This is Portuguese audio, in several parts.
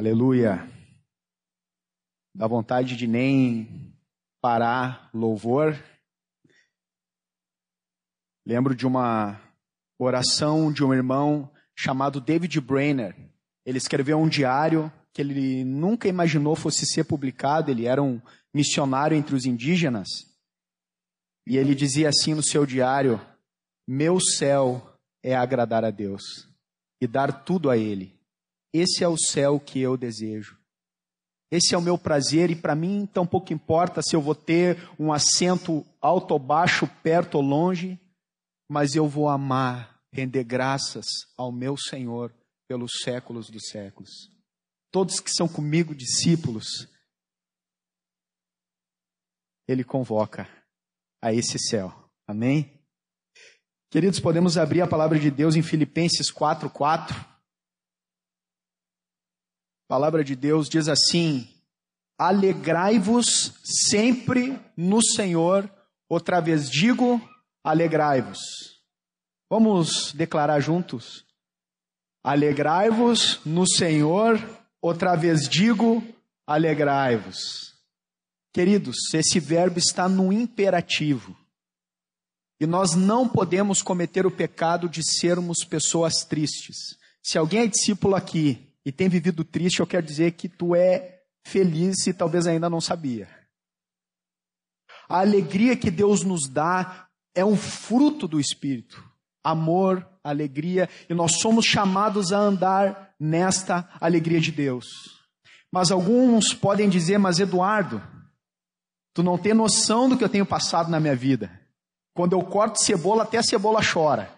Aleluia. Dá vontade de nem parar louvor. Lembro de uma oração de um irmão chamado David Brainerd. Ele escreveu um diário que ele nunca imaginou fosse ser publicado. Ele era um missionário entre os indígenas. E ele dizia assim no seu diário: Meu céu é agradar a Deus e dar tudo a Ele. Esse é o céu que eu desejo. Esse é o meu prazer e para mim tão pouco importa se eu vou ter um assento alto ou baixo, perto ou longe, mas eu vou amar, render graças ao meu Senhor pelos séculos dos séculos. Todos que são comigo discípulos, Ele convoca a esse céu. Amém? Queridos, podemos abrir a palavra de Deus em Filipenses 4:4. A palavra de Deus diz assim: Alegrai-vos sempre no Senhor. Outra vez digo, alegrai-vos. Vamos declarar juntos? Alegrai-vos no Senhor. Outra vez digo, alegrai-vos. Queridos, esse verbo está no imperativo. E nós não podemos cometer o pecado de sermos pessoas tristes. Se alguém é discípulo aqui e tem vivido triste, eu quero dizer que tu é feliz e talvez ainda não sabia. A alegria que Deus nos dá é um fruto do Espírito. Amor, alegria, e nós somos chamados a andar nesta alegria de Deus. Mas alguns podem dizer, mas Eduardo, tu não tem noção do que eu tenho passado na minha vida. Quando eu corto cebola, até a cebola chora.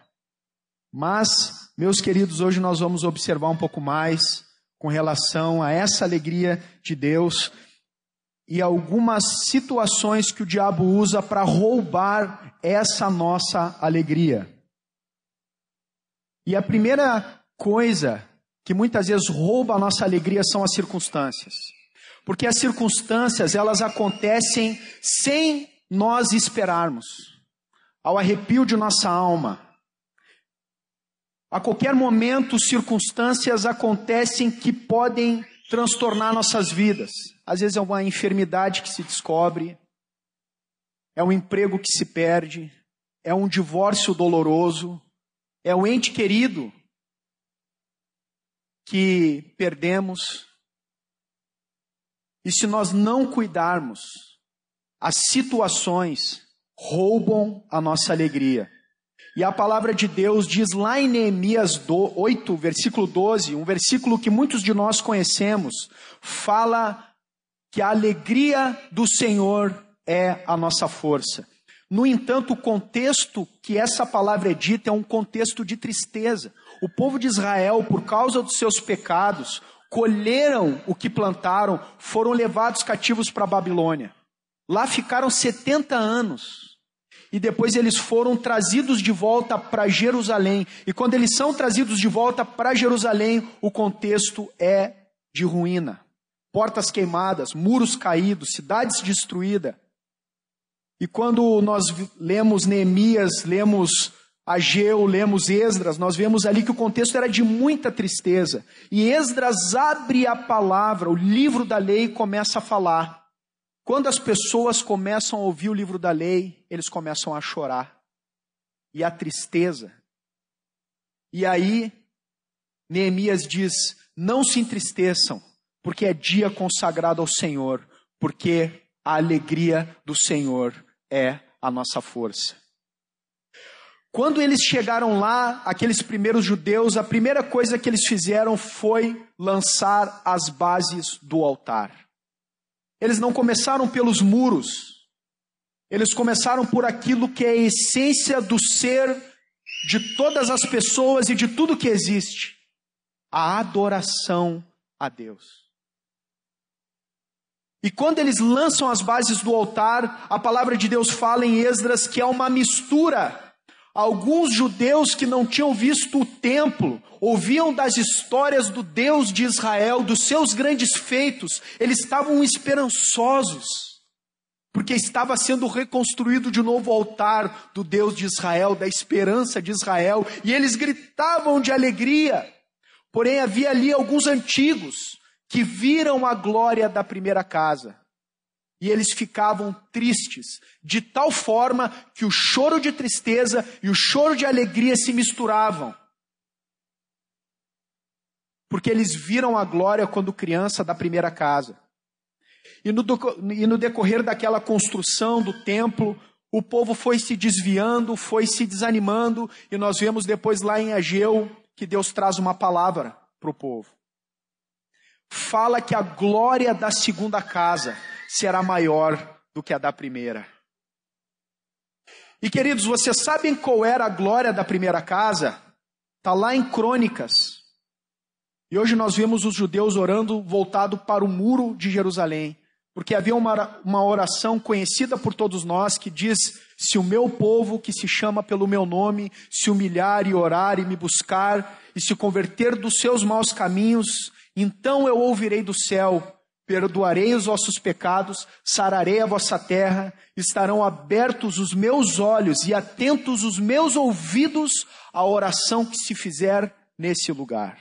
Mas, meus queridos, hoje nós vamos observar um pouco mais com relação a essa alegria de Deus e algumas situações que o diabo usa para roubar essa nossa alegria. E a primeira coisa que muitas vezes rouba a nossa alegria são as circunstâncias. Porque as circunstâncias, elas acontecem sem nós esperarmos. Ao arrepio de nossa alma, a qualquer momento, circunstâncias acontecem que podem transtornar nossas vidas. Às vezes é uma enfermidade que se descobre, é um emprego que se perde, é um divórcio doloroso, é um ente querido que perdemos. E se nós não cuidarmos, as situações roubam a nossa alegria. E a palavra de Deus diz lá em Neemias 8, versículo 12, um versículo que muitos de nós conhecemos, fala que a alegria do Senhor é a nossa força. No entanto, o contexto que essa palavra é dita é um contexto de tristeza. O povo de Israel, por causa dos seus pecados, colheram o que plantaram, foram levados cativos para a Babilônia. Lá ficaram 70 anos e depois eles foram trazidos de volta para Jerusalém. E quando eles são trazidos de volta para Jerusalém, o contexto é de ruína. Portas queimadas, muros caídos, cidades destruídas. E quando nós lemos Neemias, lemos Ageu, lemos Esdras, nós vemos ali que o contexto era de muita tristeza. E Esdras abre a palavra, o livro da lei começa a falar. Quando as pessoas começam a ouvir o livro da lei, eles começam a chorar. E a tristeza. E aí, Neemias diz: Não se entristeçam, porque é dia consagrado ao Senhor, porque a alegria do Senhor é a nossa força. Quando eles chegaram lá, aqueles primeiros judeus, a primeira coisa que eles fizeram foi lançar as bases do altar. Eles não começaram pelos muros, eles começaram por aquilo que é a essência do ser de todas as pessoas e de tudo que existe: a adoração a Deus. E quando eles lançam as bases do altar, a palavra de Deus fala em Esdras que é uma mistura Alguns judeus que não tinham visto o templo, ouviam das histórias do Deus de Israel, dos seus grandes feitos, eles estavam esperançosos, porque estava sendo reconstruído de novo o altar do Deus de Israel, da esperança de Israel, e eles gritavam de alegria. Porém, havia ali alguns antigos que viram a glória da primeira casa. E eles ficavam tristes, de tal forma que o choro de tristeza e o choro de alegria se misturavam. Porque eles viram a glória quando criança da primeira casa. E no, e no decorrer daquela construção do templo, o povo foi se desviando, foi se desanimando, e nós vemos depois lá em Ageu que Deus traz uma palavra para o povo. Fala que a glória da segunda casa será maior do que a da primeira. E queridos, vocês sabem qual era a glória da primeira casa? Está lá em Crônicas. E hoje nós vemos os judeus orando voltado para o muro de Jerusalém. Porque havia uma, uma oração conhecida por todos nós que diz: Se o meu povo, que se chama pelo meu nome, se humilhar e orar e me buscar, e se converter dos seus maus caminhos, então eu ouvirei do céu, perdoarei os vossos pecados, sararei a vossa terra, estarão abertos os meus olhos e atentos os meus ouvidos à oração que se fizer nesse lugar.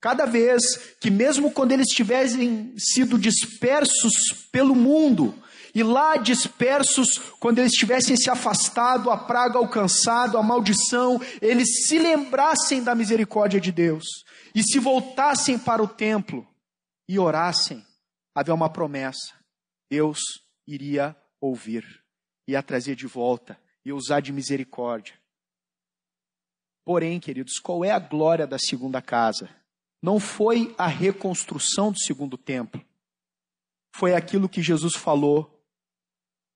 Cada vez que, mesmo quando eles tivessem sido dispersos pelo mundo, e lá dispersos, quando eles tivessem se afastado, a praga alcançado, a maldição, eles se lembrassem da misericórdia de Deus e se voltassem para o templo e orassem, havia uma promessa: Deus iria ouvir, ia trazer de volta e usar de misericórdia. Porém, queridos, qual é a glória da segunda casa? não foi a reconstrução do segundo templo, foi aquilo que Jesus falou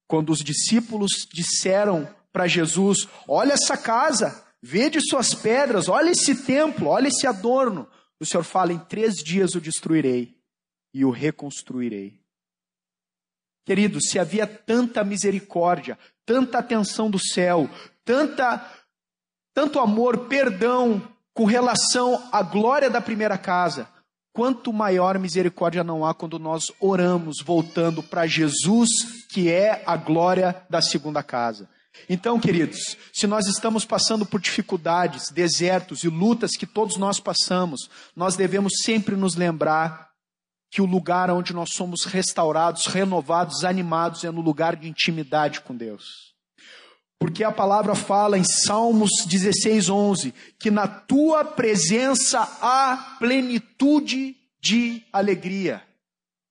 quando os discípulos disseram para Jesus: Olha essa casa, vede suas pedras, olha esse templo, olha esse adorno. O Senhor fala: Em três dias o destruirei e o reconstruirei. Querido, se havia tanta misericórdia, tanta atenção do céu, tanta, tanto amor, perdão, com relação à glória da primeira casa, quanto maior misericórdia não há quando nós oramos voltando para Jesus, que é a glória da segunda casa. Então, queridos, se nós estamos passando por dificuldades, desertos e lutas que todos nós passamos, nós devemos sempre nos lembrar que o lugar onde nós somos restaurados, renovados, animados é no lugar de intimidade com Deus. Porque a palavra fala em Salmos 16, 11, que na tua presença há plenitude de alegria.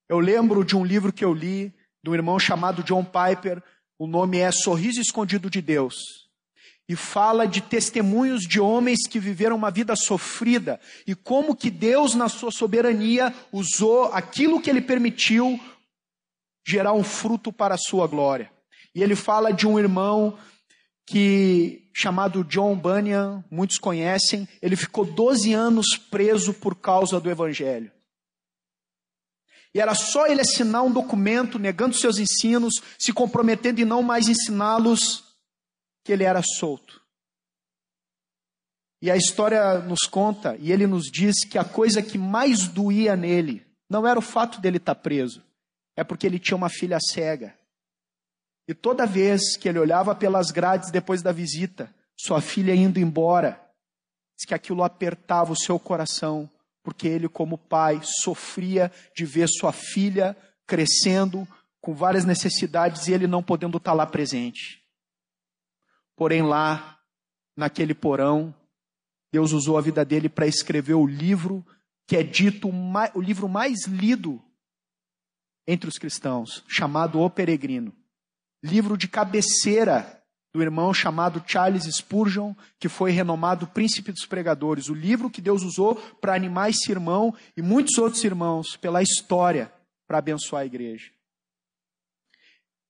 Eu lembro de um livro que eu li, de um irmão chamado John Piper, o nome é Sorriso Escondido de Deus. E fala de testemunhos de homens que viveram uma vida sofrida e como que Deus, na sua soberania, usou aquilo que ele permitiu gerar um fruto para a sua glória. E ele fala de um irmão que chamado John Bunyan, muitos conhecem, ele ficou 12 anos preso por causa do evangelho. E era só ele assinar um documento negando seus ensinos, se comprometendo em não mais ensiná-los, que ele era solto. E a história nos conta, e ele nos diz que a coisa que mais doía nele não era o fato dele estar preso, é porque ele tinha uma filha cega. E toda vez que ele olhava pelas grades depois da visita, sua filha indo embora, diz que aquilo apertava o seu coração, porque ele, como pai, sofria de ver sua filha crescendo com várias necessidades e ele não podendo estar lá presente. Porém, lá, naquele porão, Deus usou a vida dele para escrever o livro que é dito o livro mais lido entre os cristãos, chamado O Peregrino livro de cabeceira do irmão chamado Charles Spurgeon, que foi renomado Príncipe dos Pregadores, o livro que Deus usou para animar esse irmão e muitos outros irmãos pela história para abençoar a igreja.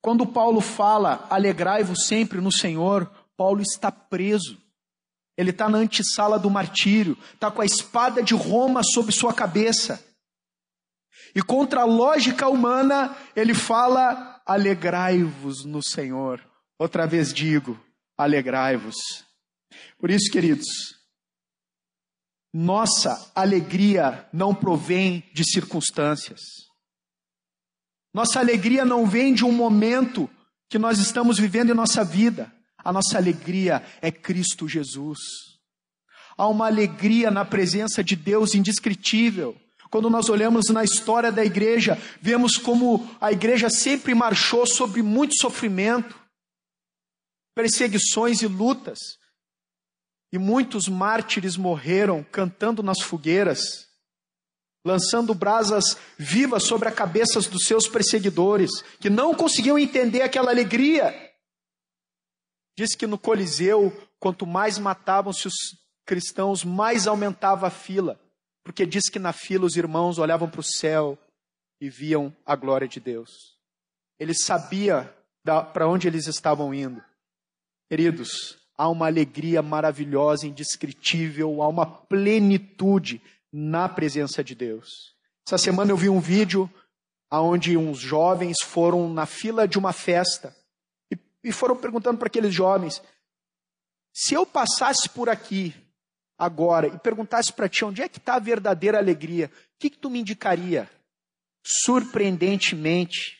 Quando Paulo fala, alegrai-vos sempre no Senhor, Paulo está preso. Ele está na antessala do martírio, está com a espada de Roma sobre sua cabeça. E contra a lógica humana, ele fala alegrai-vos no Senhor. Outra vez digo, alegrai-vos. Por isso, queridos, nossa alegria não provém de circunstâncias. Nossa alegria não vem de um momento que nós estamos vivendo em nossa vida. A nossa alegria é Cristo Jesus. Há uma alegria na presença de Deus indescritível Quando nós olhamos na história da igreja, vemos como a igreja sempre marchou sobre muito sofrimento, perseguições e lutas. E muitos mártires morreram cantando nas fogueiras, lançando brasas vivas sobre as cabeças dos seus perseguidores, que não conseguiam entender aquela alegria. Diz que no Coliseu, quanto mais matavam-se os cristãos, mais aumentava a fila, porque diz que na fila os irmãos olhavam para o céu e viam a glória de Deus. Ele sabia para onde eles estavam indo. Queridos, há uma alegria maravilhosa, indescritível, há uma plenitude na presença de Deus. Essa semana eu vi um vídeo onde uns jovens foram na fila de uma festa e, e foram perguntando para aqueles jovens: se eu passasse por aqui agora e perguntasse para ti onde é que está a verdadeira alegria, o que, que tu me indicaria? Surpreendentemente,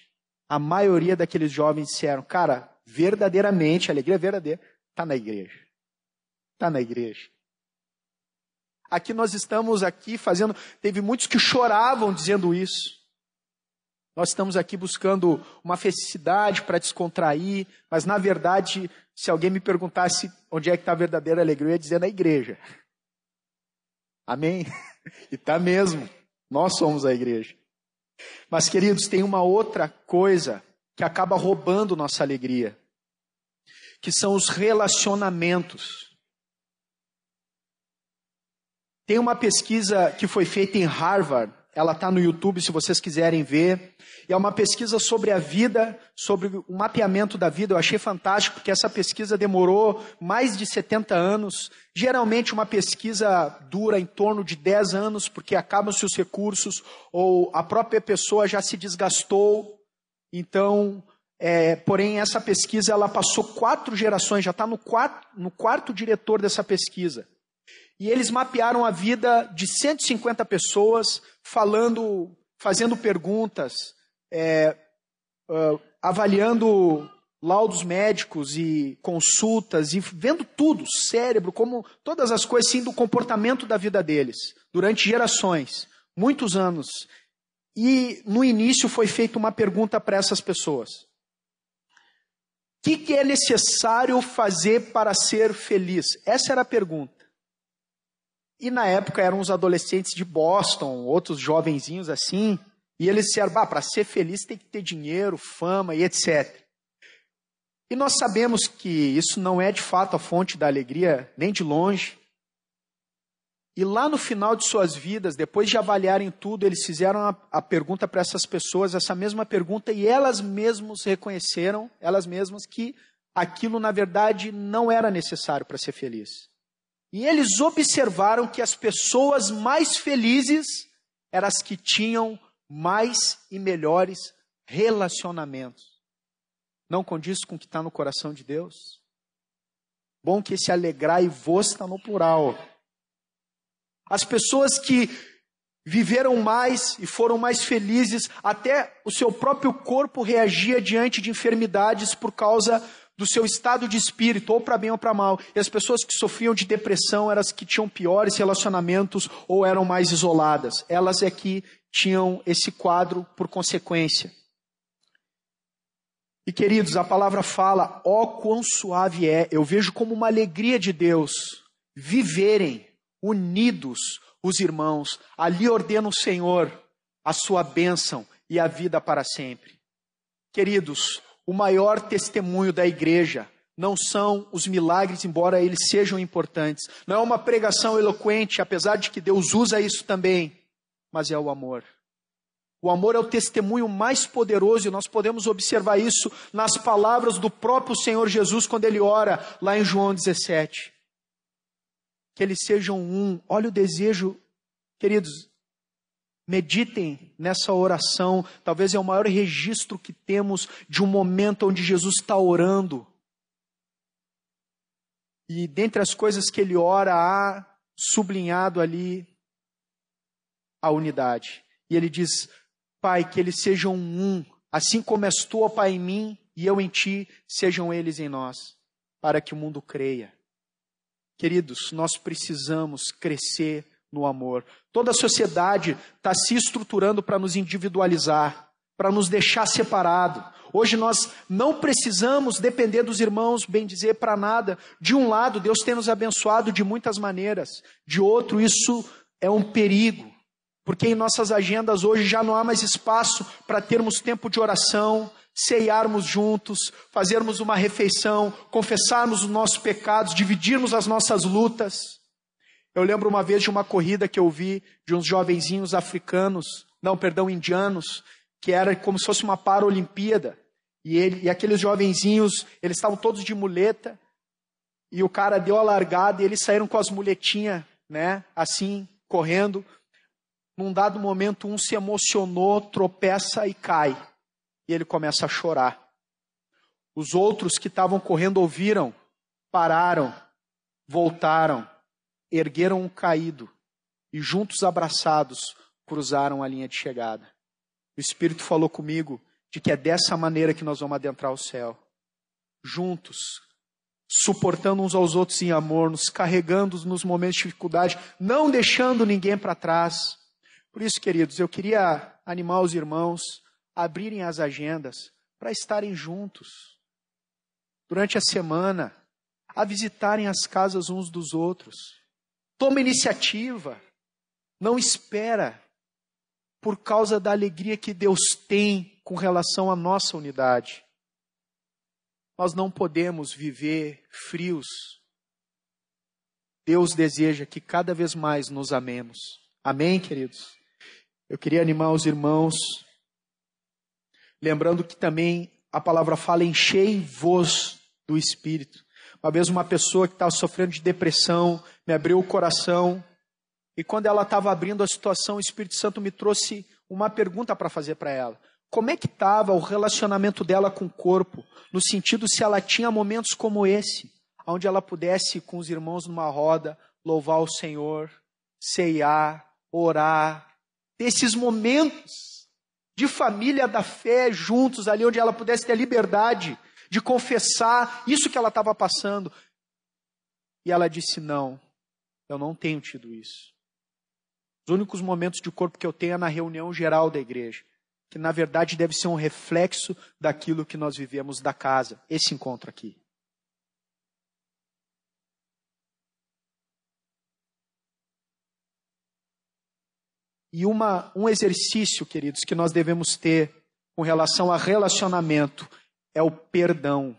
a maioria daqueles jovens disseram: cara, verdadeiramente, a alegria verdadeira Está na igreja. Está na igreja. Aqui nós estamos aqui fazendo. Teve muitos que choravam dizendo isso. Nós estamos aqui buscando uma felicidade para descontrair, mas na verdade, se alguém me perguntasse onde é que está a verdadeira alegria, eu ia dizer na igreja. Amém? E está mesmo. Nós somos a igreja. Mas, queridos, tem uma outra coisa que acaba roubando nossa alegria que são os relacionamentos. Tem uma pesquisa que foi feita em Harvard, ela está no YouTube se vocês quiserem ver. E é uma pesquisa sobre a vida, sobre o mapeamento da vida. Eu achei fantástico, porque essa pesquisa demorou mais de 70 anos. Geralmente, uma pesquisa dura em torno de 10 anos, porque acabam-se os recursos, ou a própria pessoa já se desgastou. Então, é, porém, essa pesquisa ela passou quatro gerações, já está no no quarto diretor dessa pesquisa. E eles mapearam a vida de 150 pessoas, falando, fazendo perguntas, é, uh, avaliando laudos médicos e consultas e vendo tudo, cérebro, como todas as coisas, sim, do comportamento da vida deles, durante gerações, muitos anos. E no início foi feita uma pergunta para essas pessoas que, que é necessário fazer para ser feliz? Essa era a pergunta. E na época eram os adolescentes de Boston, outros jovenzinhos assim, e eles disseram: ah, para ser feliz tem que ter dinheiro, fama e etc. E nós sabemos que isso não é de fato a fonte da alegria, nem de longe. E lá no final de suas vidas, depois de avaliarem tudo, eles fizeram a, a pergunta para essas pessoas, essa mesma pergunta, e elas mesmas reconheceram, elas mesmas, que aquilo na verdade não era necessário para ser feliz. E eles observaram que as pessoas mais felizes eram as que tinham mais e melhores relacionamentos. Não condiz com o que está no coração de Deus? Bom que esse alegrar e vos está no plural. As pessoas que viveram mais e foram mais felizes, até o seu próprio corpo reagia diante de enfermidades por causa do seu estado de espírito, ou para bem ou para mal. E as pessoas que sofriam de depressão eram as que tinham piores relacionamentos ou eram mais isoladas. Elas é que tinham esse quadro por consequência. E queridos, a palavra fala, ó oh, quão suave é, eu vejo como uma alegria de Deus viverem unidos os irmãos. Ali ordena o Senhor a sua bênção e a vida para sempre. Queridos, o maior testemunho da igreja não são os milagres, embora eles sejam importantes. Não é uma pregação eloquente, apesar de que Deus usa isso também, mas é o amor. O amor é o testemunho mais poderoso e nós podemos observar isso nas palavras do próprio Senhor Jesus quando ele ora lá em João 17 que eles sejam um. Olha o desejo, queridos, meditem nessa oração. Talvez é o maior registro que temos de um momento onde Jesus está orando. E dentre as coisas que ele ora, há sublinhado ali a unidade. E ele diz: Pai, que eles sejam um, assim como és tu, ó Pai, em mim e eu em ti, sejam eles em nós, para que o mundo creia. Queridos, nós precisamos crescer no amor. Toda a sociedade está se estruturando para nos individualizar, para nos deixar separado. Hoje nós não precisamos depender dos irmãos, bem dizer, para nada. De um lado, Deus tem nos abençoado de muitas maneiras. De outro, isso é um perigo. Porque em nossas agendas hoje já não há mais espaço para termos tempo de oração, ceiarmos juntos, fazermos uma refeição, confessarmos os nossos pecados, dividirmos as nossas lutas. Eu lembro uma vez de uma corrida que eu vi de uns jovenzinhos africanos, não, perdão, indianos, que era como se fosse uma Paralimpíada. E, ele, e aqueles jovenzinhos, eles estavam todos de muleta, e o cara deu a largada e eles saíram com as muletinhas, né, assim, correndo. Num dado momento, um se emocionou, tropeça e cai. E ele começa a chorar. Os outros que estavam correndo ouviram, pararam, voltaram ergueram um caído e juntos abraçados cruzaram a linha de chegada. O Espírito falou comigo de que é dessa maneira que nós vamos adentrar o céu. Juntos, suportando uns aos outros em amor, nos carregando nos momentos de dificuldade, não deixando ninguém para trás. Por isso, queridos, eu queria animar os irmãos a abrirem as agendas para estarem juntos durante a semana, a visitarem as casas uns dos outros Toma iniciativa. Não espera por causa da alegria que Deus tem com relação à nossa unidade. Nós não podemos viver frios. Deus deseja que cada vez mais nos amemos. Amém, queridos? Eu queria animar os irmãos, lembrando que também a palavra fala: enchei-vos do Espírito. Uma vez uma pessoa que estava sofrendo de depressão me abriu o coração. E quando ela estava abrindo a situação, o Espírito Santo me trouxe uma pergunta para fazer para ela. Como é que estava o relacionamento dela com o corpo, no sentido se ela tinha momentos como esse, onde ela pudesse com os irmãos numa roda louvar o Senhor, ceiar, orar, ter esses momentos de família da fé juntos ali onde ela pudesse ter liberdade de confessar isso que ela estava passando. E ela disse: Não, eu não tenho tido isso. Os únicos momentos de corpo que eu tenho é na reunião geral da igreja, que na verdade deve ser um reflexo daquilo que nós vivemos da casa, esse encontro aqui. E uma, um exercício, queridos, que nós devemos ter com relação a relacionamento é o perdão.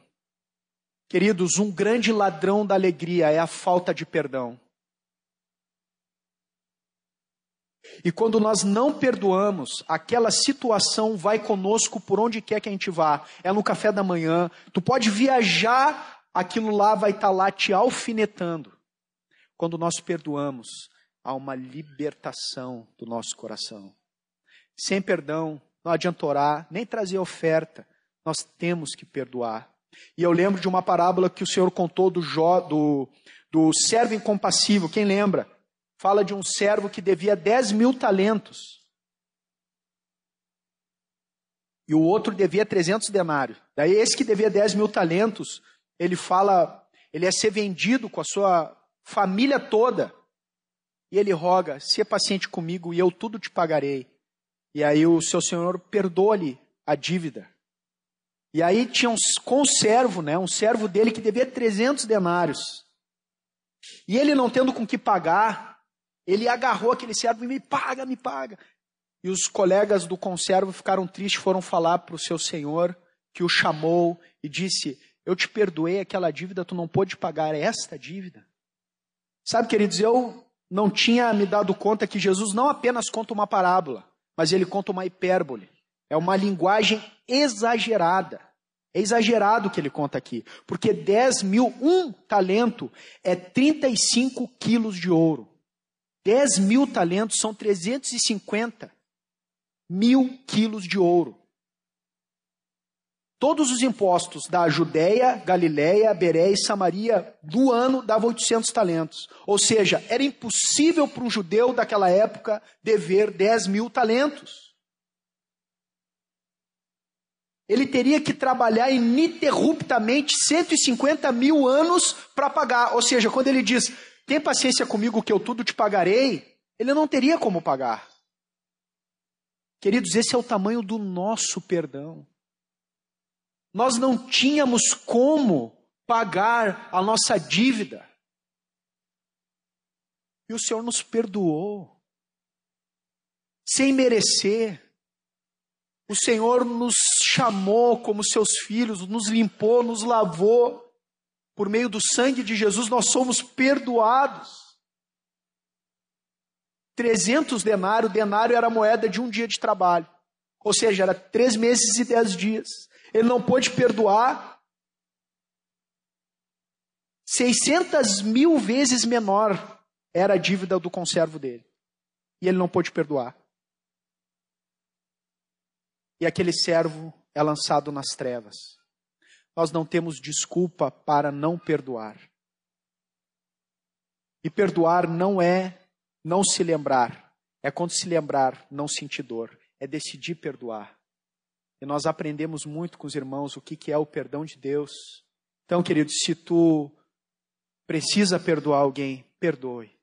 Queridos, um grande ladrão da alegria é a falta de perdão. E quando nós não perdoamos, aquela situação vai conosco por onde quer que a gente vá. É no café da manhã, tu pode viajar, aquilo lá vai estar tá lá te alfinetando. Quando nós perdoamos, há uma libertação do nosso coração. Sem perdão, não adianta orar, nem trazer oferta, nós temos que perdoar. E eu lembro de uma parábola que o Senhor contou do, Jó, do, do servo incompassível. Quem lembra? Fala de um servo que devia 10 mil talentos. E o outro devia 300 denários. Daí esse que devia 10 mil talentos, ele fala, ele é ser vendido com a sua família toda. E ele roga, se é paciente comigo e eu tudo te pagarei. E aí o seu senhor perdoa-lhe a dívida. E aí tinha um conservo, né, um servo dele que devia 300 denários. E ele não tendo com que pagar, ele agarrou aquele servo e me paga, me paga. E os colegas do conservo ficaram tristes, foram falar para o seu senhor, que o chamou e disse: Eu te perdoei aquela dívida, tu não pôde pagar esta dívida. Sabe, queridos, eu não tinha me dado conta que Jesus não apenas conta uma parábola, mas ele conta uma hipérbole. É uma linguagem exagerada. É exagerado o que ele conta aqui. Porque 10 mil, um talento é 35 quilos de ouro. 10 mil talentos são 350 mil quilos de ouro. Todos os impostos da Judéia, Galiléia, Beré e Samaria do ano davam 800 talentos. Ou seja, era impossível para um judeu daquela época dever 10 mil talentos. Ele teria que trabalhar ininterruptamente 150 mil anos para pagar. Ou seja, quando ele diz, tem paciência comigo que eu tudo te pagarei, Ele não teria como pagar. Queridos, esse é o tamanho do nosso perdão. Nós não tínhamos como pagar a nossa dívida. E o Senhor nos perdoou, sem merecer. O Senhor nos chamou como seus filhos, nos limpou, nos lavou. Por meio do sangue de Jesus, nós somos perdoados. 300 denário, denário era a moeda de um dia de trabalho. Ou seja, era três meses e dez dias. Ele não pôde perdoar 600 mil vezes menor era a dívida do conservo dele. E ele não pôde perdoar. E aquele servo é lançado nas trevas. Nós não temos desculpa para não perdoar. E perdoar não é não se lembrar. É quando se lembrar, não sentir dor. É decidir perdoar. E nós aprendemos muito com os irmãos o que, que é o perdão de Deus. Então, querido, se tu precisa perdoar alguém, perdoe.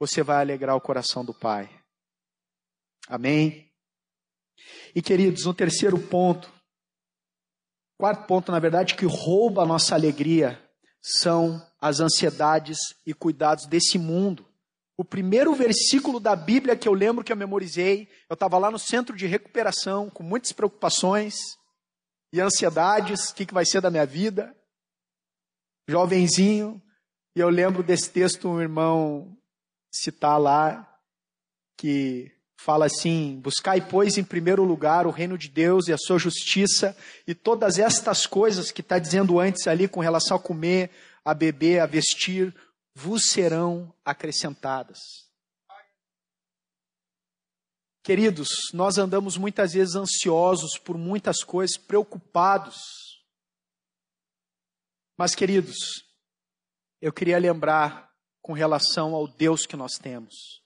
Você vai alegrar o coração do Pai. Amém? E, queridos, no terceiro ponto, quarto ponto, na verdade, que rouba a nossa alegria são as ansiedades e cuidados desse mundo. O primeiro versículo da Bíblia que eu lembro que eu memorizei, eu estava lá no centro de recuperação, com muitas preocupações e ansiedades, o que, que vai ser da minha vida, jovenzinho, e eu lembro desse texto um irmão citar lá, que fala assim: Buscai, pois, em primeiro lugar o reino de Deus e a sua justiça, e todas estas coisas que está dizendo antes ali com relação a comer, a beber, a vestir, vos serão acrescentadas. Queridos, nós andamos muitas vezes ansiosos por muitas coisas, preocupados. Mas, queridos, eu queria lembrar com relação ao Deus que nós temos.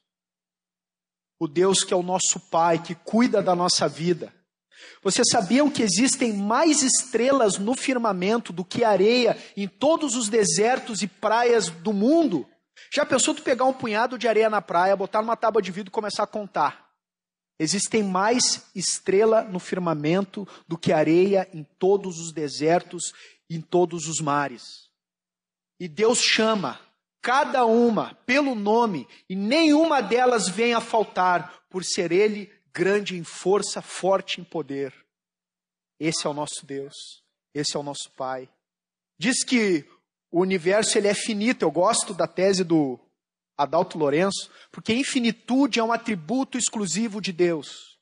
O Deus que é o nosso Pai, que cuida da nossa vida vocês sabiam que existem mais estrelas no firmamento do que areia em todos os desertos e praias do mundo? Já pensou tu pegar um punhado de areia na praia, botar numa tábua de vidro e começar a contar? Existem mais estrela no firmamento do que areia em todos os desertos e em todos os mares. E Deus chama cada uma pelo nome, e nenhuma delas vem a faltar, por ser Ele grande em força, forte em poder. Esse é o nosso Deus, esse é o nosso Pai. Diz que o universo ele é finito. Eu gosto da tese do Adalto Lourenço, porque infinitude é um atributo exclusivo de Deus.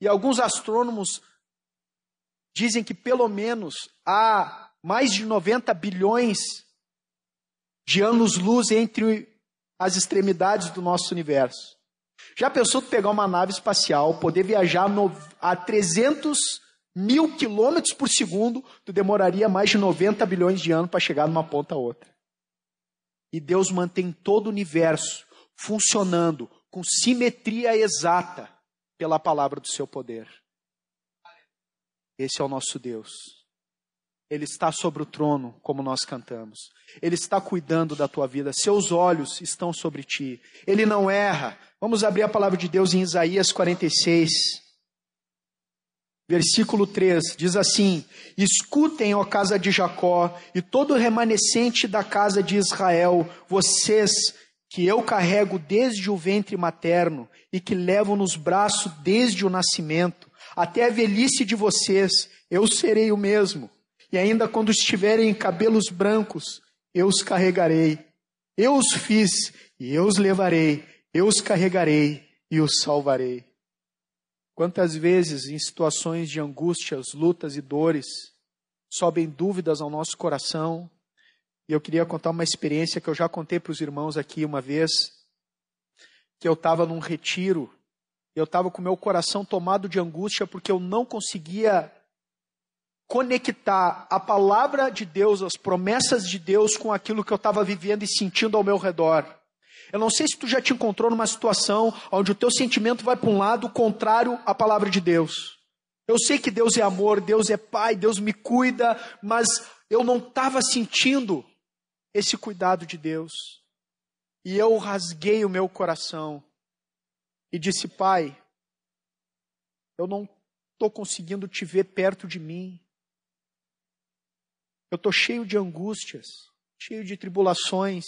E alguns astrônomos dizem que pelo menos há mais de 90 bilhões de anos-luz entre as extremidades do nosso universo. Já pensou pegar uma nave espacial, poder viajar no, a 300 mil quilômetros por segundo, tu demoraria mais de 90 bilhões de anos para chegar de uma ponta a outra. E Deus mantém todo o universo funcionando com simetria exata pela palavra do seu poder. Esse é o nosso Deus. Ele está sobre o trono, como nós cantamos. Ele está cuidando da tua vida. Seus olhos estão sobre ti. Ele não erra. Vamos abrir a palavra de Deus em Isaías 46, versículo 3. Diz assim: Escutem, ó casa de Jacó, e todo remanescente da casa de Israel, vocês que eu carrego desde o ventre materno e que levo nos braços desde o nascimento, até a velhice de vocês, eu serei o mesmo. E ainda quando estiverem em cabelos brancos, eu os carregarei. Eu os fiz e eu os levarei eu os carregarei e os salvarei. Quantas vezes, em situações de angústias, lutas e dores, sobem dúvidas ao nosso coração, e eu queria contar uma experiência que eu já contei para os irmãos aqui uma vez, que eu estava num retiro, eu estava com meu coração tomado de angústia porque eu não conseguia conectar a palavra de Deus, as promessas de Deus com aquilo que eu estava vivendo e sentindo ao meu redor. Eu não sei se tu já te encontrou numa situação onde o teu sentimento vai para um lado contrário à palavra de Deus. Eu sei que Deus é amor, Deus é pai, Deus me cuida, mas eu não estava sentindo esse cuidado de Deus. E eu rasguei o meu coração e disse: Pai, eu não estou conseguindo te ver perto de mim. Eu estou cheio de angústias, cheio de tribulações,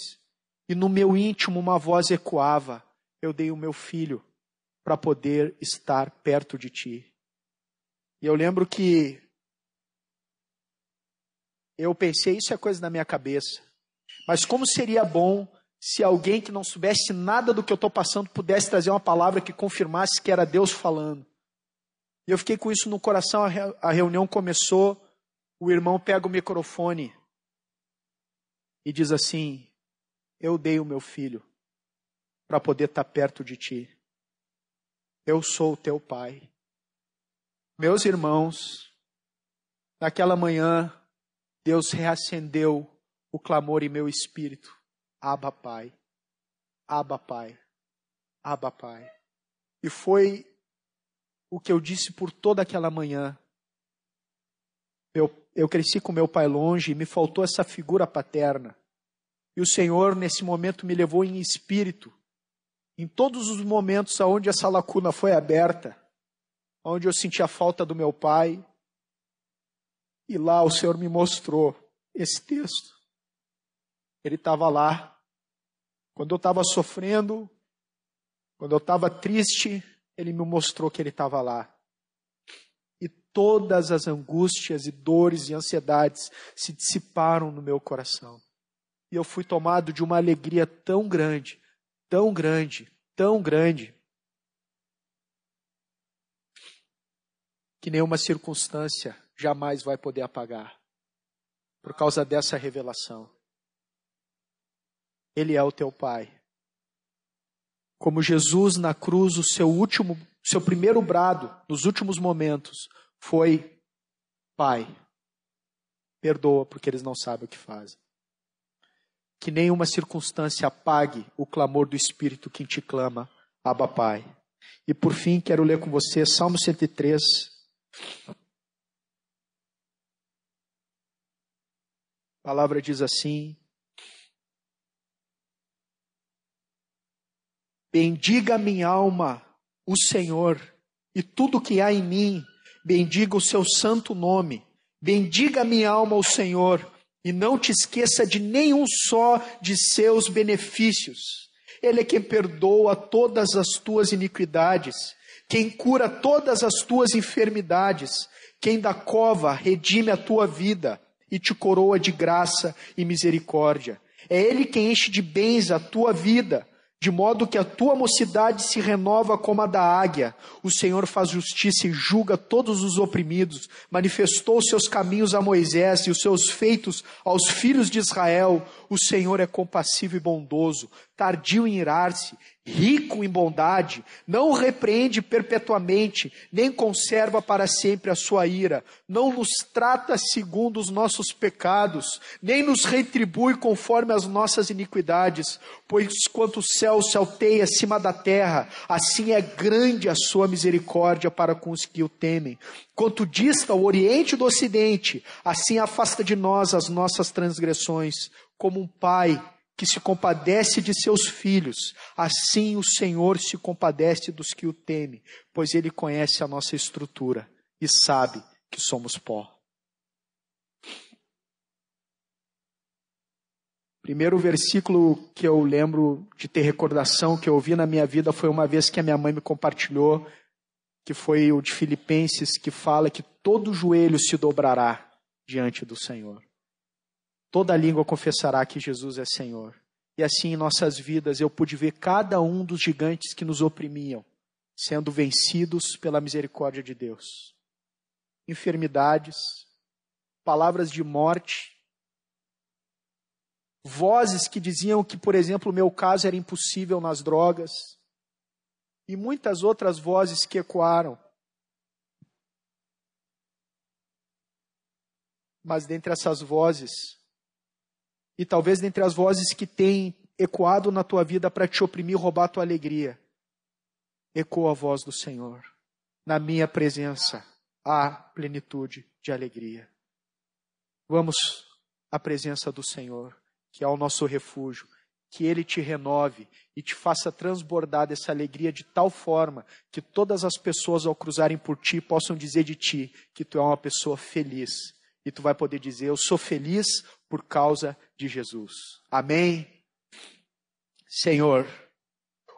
e no meu íntimo uma voz ecoava: Eu dei o meu filho para poder estar perto de ti. E eu lembro que eu pensei, isso é coisa da minha cabeça. Mas como seria bom se alguém que não soubesse nada do que eu estou passando pudesse trazer uma palavra que confirmasse que era Deus falando. E eu fiquei com isso no coração, a reunião começou, o irmão pega o microfone e diz assim: Eu dei o meu filho para poder estar tá perto de ti. Eu sou o teu pai. Meus irmãos, naquela manhã, Deus reacendeu o clamor em meu espírito. Aba, Pai. Aba, Pai. Aba, Pai. E foi o que eu disse por toda aquela manhã. Eu, eu cresci com meu pai longe e me faltou essa figura paterna. E o Senhor, nesse momento, me levou em espírito. Em todos os momentos onde essa lacuna foi aberta, onde eu senti a falta do meu pai, e lá o Senhor me mostrou esse texto. Ele estava lá. Quando eu estava sofrendo, quando eu estava triste, ele me mostrou que ele estava lá. Todas as angústias e dores e ansiedades se dissiparam no meu coração. E eu fui tomado de uma alegria tão grande, tão grande, tão grande, que nenhuma circunstância jamais vai poder apagar. Por causa dessa revelação. Ele é o teu Pai. Como Jesus na cruz, o seu último, seu primeiro brado nos últimos momentos foi: Pai, perdoa porque eles não sabem o que fazem. Que nenhuma circunstância apague o clamor do Espírito que te clama, Abba Pai. E por fim, quero ler com você Salmo 103, A palavra diz assim: Bendiga minha alma o Senhor, e tudo que há em mim, bendiga o seu santo nome. Bendiga minha alma o Senhor, e não te esqueça de nenhum só de seus benefícios. Ele é quem perdoa todas as tuas iniquidades, quem cura todas as tuas enfermidades, quem da cova redime a tua vida e te coroa de graça e misericórdia. É Ele quem enche de bens a tua vida, de modo que a tua mocidade se renova como a da águia. O Senhor faz justiça e julga todos os oprimidos, manifestou seus caminhos a Moisés e os seus feitos aos filhos de Israel. O Senhor é compassivo e bondoso, tardio em irar-se, rico em bondade, não repreende perpetuamente, nem conserva para sempre a sua ira, não nos trata segundo os nossos pecados, nem nos retribui conforme as nossas iniquidades, pois quanto o céu se alteia acima da terra, assim é grande a sua misericórdia para com os que o temem. Quanto dista o oriente do ocidente, assim afasta de nós as nossas transgressões, como um pai que se compadece de seus filhos, assim o Senhor se compadece dos que o temem, pois ele conhece a nossa estrutura e sabe que somos pó. Primeiro versículo que eu lembro de ter recordação que eu ouvi na minha vida foi uma vez que a minha mãe me compartilhou, que foi o de Filipenses, que fala que todo joelho se dobrará diante do Senhor. Toda língua confessará que Jesus é Senhor. E assim em nossas vidas eu pude ver cada um dos gigantes que nos oprimiam sendo vencidos pela misericórdia de Deus. Enfermidades, palavras de morte, vozes que diziam que, por exemplo, o meu caso era impossível nas drogas, e muitas outras vozes que ecoaram. Mas dentre essas vozes, e talvez dentre as vozes que têm ecoado na tua vida para te oprimir, roubar tua alegria, ecoa a voz do Senhor. Na minha presença há plenitude de alegria. Vamos à presença do Senhor, que é o nosso refúgio, que Ele te renove e te faça transbordar dessa alegria de tal forma que todas as pessoas, ao cruzarem por ti, possam dizer de ti que tu é uma pessoa feliz. E tu vai poder dizer: Eu sou feliz por causa de Jesus. Amém? Senhor,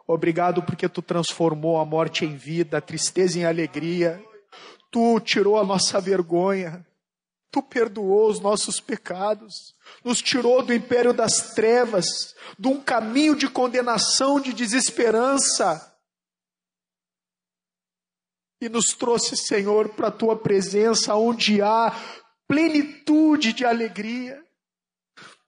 obrigado porque tu transformou a morte em vida, a tristeza em alegria. Tu tirou a nossa vergonha. Tu perdoou os nossos pecados, nos tirou do império das trevas, de um caminho de condenação, de desesperança, e nos trouxe, Senhor, para a tua presença, onde há plenitude de alegria.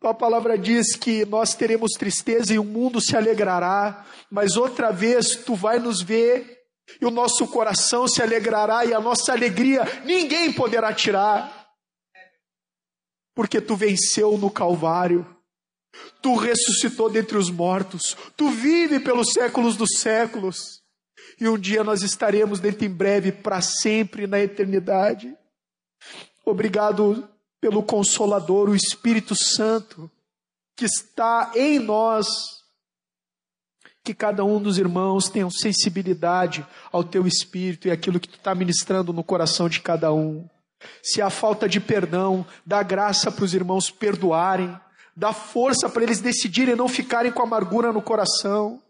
Tua palavra diz que nós teremos tristeza e o mundo se alegrará, mas outra vez tu vai nos ver e o nosso coração se alegrará e a nossa alegria ninguém poderá tirar porque tu venceu no Calvário, tu ressuscitou dentre os mortos, tu vive pelos séculos dos séculos, e um dia nós estaremos dentro em breve, para sempre na eternidade. Obrigado pelo Consolador, o Espírito Santo, que está em nós. Que cada um dos irmãos tenha sensibilidade ao teu Espírito e aquilo que tu está ministrando no coração de cada um. Se há falta de perdão, dá graça para os irmãos perdoarem, dá força para eles decidirem não ficarem com amargura no coração.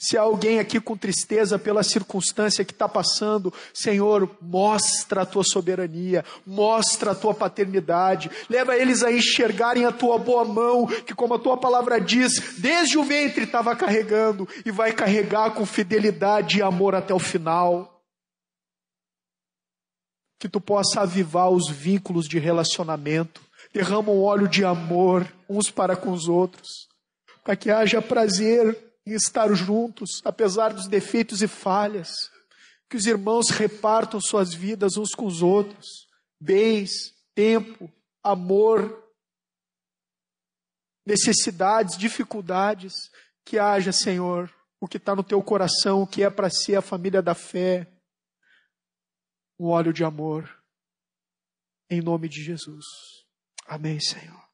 Se há alguém aqui com tristeza pela circunstância que está passando, Senhor, mostra a tua soberania, mostra a tua paternidade, leva eles a enxergarem a tua boa mão, que, como a tua palavra diz, desde o ventre estava carregando e vai carregar com fidelidade e amor até o final. Que tu possa avivar os vínculos de relacionamento, derrama um óleo de amor uns para com os outros, para que haja prazer em estar juntos, apesar dos defeitos e falhas, que os irmãos repartam suas vidas uns com os outros, bens, tempo, amor, necessidades, dificuldades, que haja, Senhor, o que está no teu coração, o que é para ser a família da fé, um óleo de amor, em nome de Jesus. Amém, Senhor.